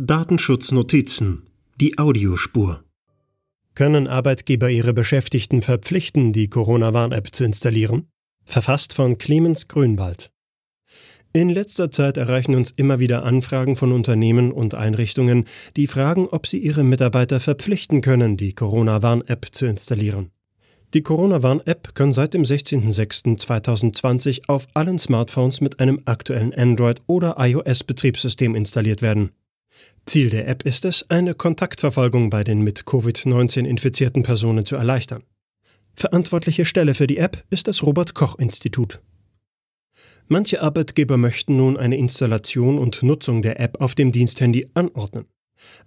Datenschutznotizen. Die Audiospur. Können Arbeitgeber ihre Beschäftigten verpflichten, die Corona-Warn-App zu installieren? Verfasst von Clemens Grünwald. In letzter Zeit erreichen uns immer wieder Anfragen von Unternehmen und Einrichtungen, die fragen, ob sie ihre Mitarbeiter verpflichten können, die Corona-Warn-App zu installieren. Die Corona-Warn-App kann seit dem 16.06.2020 auf allen Smartphones mit einem aktuellen Android- oder iOS-Betriebssystem installiert werden. Ziel der App ist es, eine Kontaktverfolgung bei den mit Covid-19 infizierten Personen zu erleichtern. Verantwortliche Stelle für die App ist das Robert Koch Institut. Manche Arbeitgeber möchten nun eine Installation und Nutzung der App auf dem Diensthandy anordnen.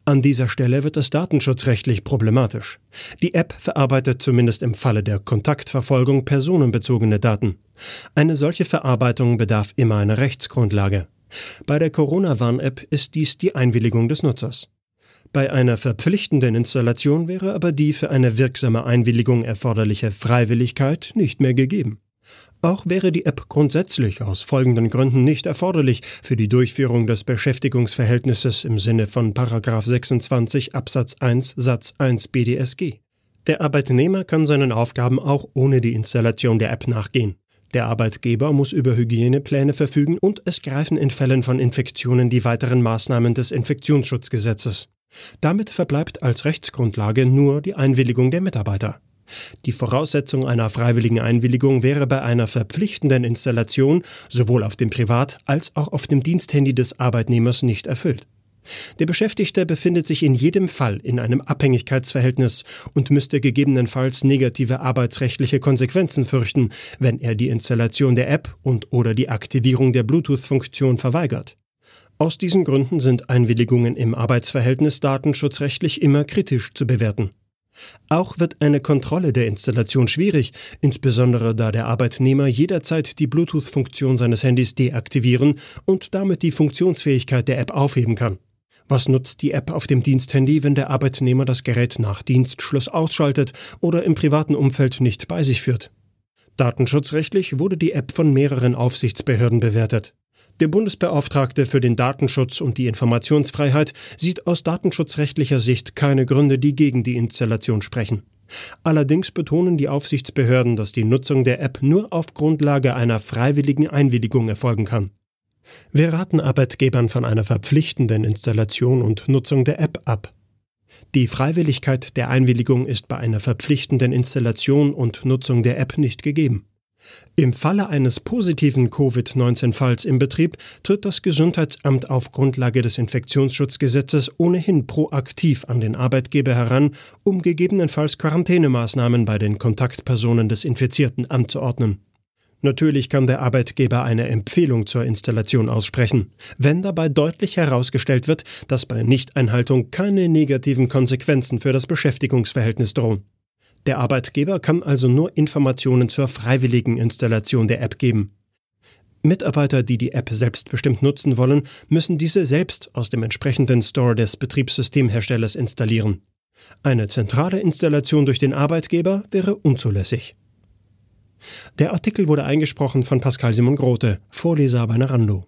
An dieser Stelle wird es datenschutzrechtlich problematisch. Die App verarbeitet zumindest im Falle der Kontaktverfolgung personenbezogene Daten. Eine solche Verarbeitung bedarf immer einer Rechtsgrundlage. Bei der Corona-Warn-App ist dies die Einwilligung des Nutzers. Bei einer verpflichtenden Installation wäre aber die für eine wirksame Einwilligung erforderliche Freiwilligkeit nicht mehr gegeben. Auch wäre die App grundsätzlich aus folgenden Gründen nicht erforderlich für die Durchführung des Beschäftigungsverhältnisses im Sinne von 26 Absatz 1 Satz 1 BDSG. Der Arbeitnehmer kann seinen Aufgaben auch ohne die Installation der App nachgehen. Der Arbeitgeber muss über Hygienepläne verfügen und es greifen in Fällen von Infektionen die weiteren Maßnahmen des Infektionsschutzgesetzes. Damit verbleibt als Rechtsgrundlage nur die Einwilligung der Mitarbeiter. Die Voraussetzung einer freiwilligen Einwilligung wäre bei einer verpflichtenden Installation sowohl auf dem Privat- als auch auf dem Diensthandy des Arbeitnehmers nicht erfüllt. Der Beschäftigte befindet sich in jedem Fall in einem Abhängigkeitsverhältnis und müsste gegebenenfalls negative arbeitsrechtliche Konsequenzen fürchten, wenn er die Installation der App und oder die Aktivierung der Bluetooth-Funktion verweigert. Aus diesen Gründen sind Einwilligungen im Arbeitsverhältnis datenschutzrechtlich immer kritisch zu bewerten. Auch wird eine Kontrolle der Installation schwierig, insbesondere da der Arbeitnehmer jederzeit die Bluetooth-Funktion seines Handys deaktivieren und damit die Funktionsfähigkeit der App aufheben kann. Was nutzt die App auf dem Diensthandy, wenn der Arbeitnehmer das Gerät nach Dienstschluss ausschaltet oder im privaten Umfeld nicht bei sich führt? Datenschutzrechtlich wurde die App von mehreren Aufsichtsbehörden bewertet. Der Bundesbeauftragte für den Datenschutz und die Informationsfreiheit sieht aus datenschutzrechtlicher Sicht keine Gründe, die gegen die Installation sprechen. Allerdings betonen die Aufsichtsbehörden, dass die Nutzung der App nur auf Grundlage einer freiwilligen Einwilligung erfolgen kann. Wir raten Arbeitgebern von einer verpflichtenden Installation und Nutzung der App ab. Die Freiwilligkeit der Einwilligung ist bei einer verpflichtenden Installation und Nutzung der App nicht gegeben. Im Falle eines positiven Covid-19-Falls im Betrieb tritt das Gesundheitsamt auf Grundlage des Infektionsschutzgesetzes ohnehin proaktiv an den Arbeitgeber heran, um gegebenenfalls Quarantänemaßnahmen bei den Kontaktpersonen des Infizierten anzuordnen. Natürlich kann der Arbeitgeber eine Empfehlung zur Installation aussprechen, wenn dabei deutlich herausgestellt wird, dass bei Nichteinhaltung keine negativen Konsequenzen für das Beschäftigungsverhältnis drohen. Der Arbeitgeber kann also nur Informationen zur freiwilligen Installation der App geben. Mitarbeiter, die die App selbstbestimmt nutzen wollen, müssen diese selbst aus dem entsprechenden Store des Betriebssystemherstellers installieren. Eine zentrale Installation durch den Arbeitgeber wäre unzulässig. Der Artikel wurde eingesprochen von Pascal Simon Grote, Vorleser bei Narando.